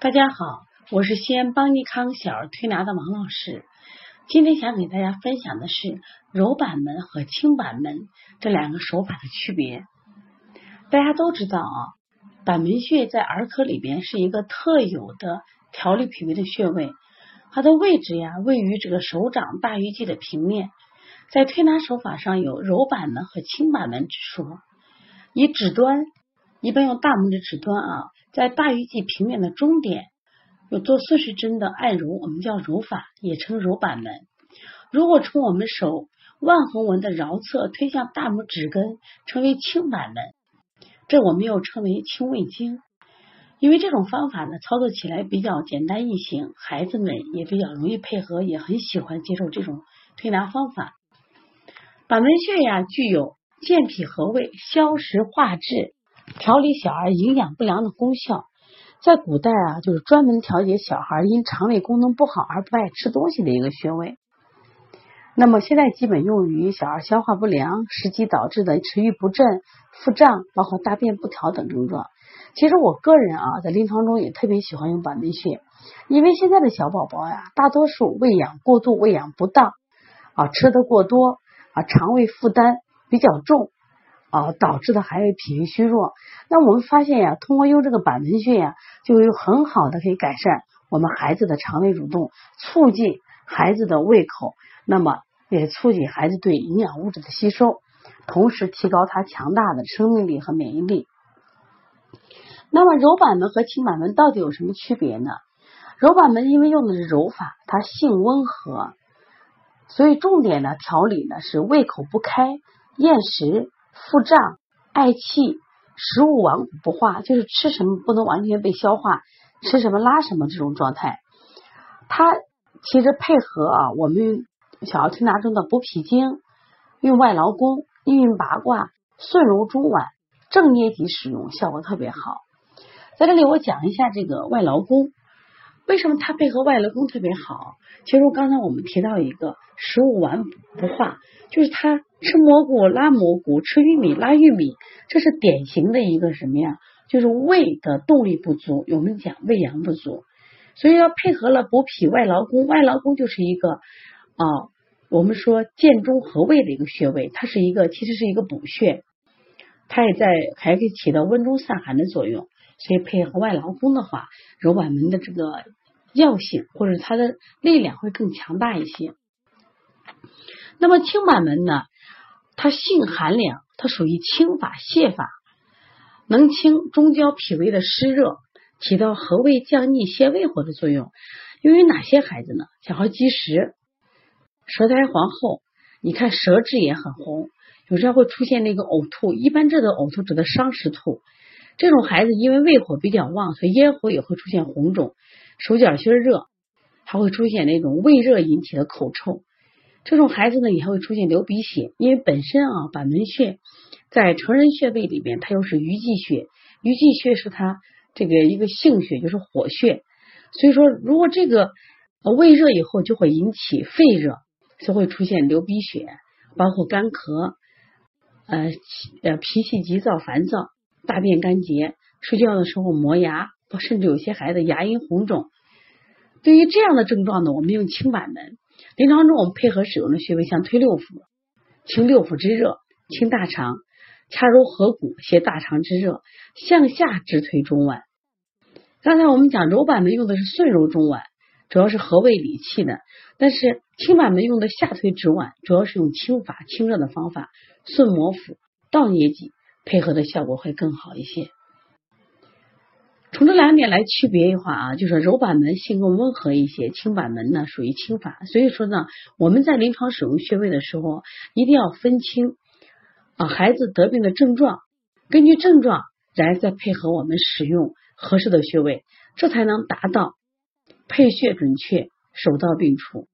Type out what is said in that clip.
大家好，我是西安邦尼康小儿推拿的王老师。今天想给大家分享的是揉板门和清板门这两个手法的区别。大家都知道啊，板门穴在儿科里边是一个特有的调理脾胃的穴位，它的位置呀位于这个手掌大鱼际的平面。在推拿手法上有揉板门和清板门之说，以指端一般用大拇指指端啊。在大鱼际平面的中点有做顺时针的按揉，我们叫揉法，也称揉板门。如果从我们手腕横纹的桡侧推向大拇指根，称为清板门。这我们又称为清胃经。因为这种方法呢，操作起来比较简单易行，孩子们也比较容易配合，也很喜欢接受这种推拿方法。板门穴呀，具有健脾和胃、消食化滞。调理小儿营养不良的功效，在古代啊，就是专门调节小孩因肠胃功能不好而不爱吃东西的一个穴位。那么现在基本用于小儿消化不良、食积导致的食欲不振、腹胀，包括大便不调等症状。其实我个人啊，在临床中也特别喜欢用板门穴，因为现在的小宝宝呀，大多数喂养过度、喂养不当啊，吃的过多啊，肠胃负担比较重。啊，导致的还有脾胃虚弱。那我们发现呀，通过用这个板门穴呀，就有很好的可以改善我们孩子的肠胃蠕动，促进孩子的胃口，那么也促进孩子对营养物质的吸收，同时提高他强大的生命力和免疫力。那么揉板门和清板门到底有什么区别呢？揉板门因为用的是揉法，它性温和，所以重点的调理呢是胃口不开、厌食。腹胀、嗳气、食物顽固不化，就是吃什么不能完全被消化，吃什么拉什么这种状态。它其实配合啊，我们小儿推拿中的补脾经、用外劳宫、运运八卦、顺揉中脘、正捏脊使用，效果特别好。在这里我讲一下这个外劳宫。为什么它配合外劳宫特别好？其实刚才我们提到一个食物顽不化，就是它吃蘑菇拉蘑菇，吃玉米拉玉米，这是典型的一个什么呀？就是胃的动力不足，我们讲胃阳不足，所以要配合了补脾外劳宫，外劳宫就是一个啊，我们说建中和胃的一个穴位，它是一个其实是一个补穴，它也在还可以起到温中散寒的作用，所以配合外劳宫的话，揉板门的这个。药性或者它的力量会更强大一些。那么清板门呢？它性寒凉，它属于清法泻法，能清中焦脾胃的湿热，起到和胃降逆、泻胃火的作用。用于哪些孩子呢？小孩积食、舌苔黄厚，你看舌质也很红，有时候会出现那个呕吐。一般这个呕吐指的伤食吐。这种孩子因为胃火比较旺，所以咽喉也会出现红肿。手脚心热，还会出现那种胃热引起的口臭。这种孩子呢，也还会出现流鼻血，因为本身啊，板门穴在成人穴位里面，它又是鱼际穴，鱼际穴是它这个一个性穴，就是火穴。所以说，如果这个胃热以后，就会引起肺热，就会出现流鼻血，包括干咳，呃呃脾气急躁烦躁，大便干结，睡觉的时候磨牙。甚至有些孩子牙龈红肿，对于这样的症状呢，我们用清板门。临床中我们配合使用的穴位像推六腑，清六腑之热，清大肠，掐揉合谷，泻大肠之热，向下直推中脘。刚才我们讲揉板门用的是顺揉中脘，主要是和胃理气的；但是清板门用的下推直脘，主要是用清法清热的方法，顺摩腹，倒捏脊，配合的效果会更好一些。从这两点来区别的话啊，就是揉板门性更温和一些，清板门呢属于轻法。所以说呢，我们在临床使用穴位的时候，一定要分清啊孩子得病的症状，根据症状，然后再配合我们使用合适的穴位，这才能达到配穴准确，手到病除。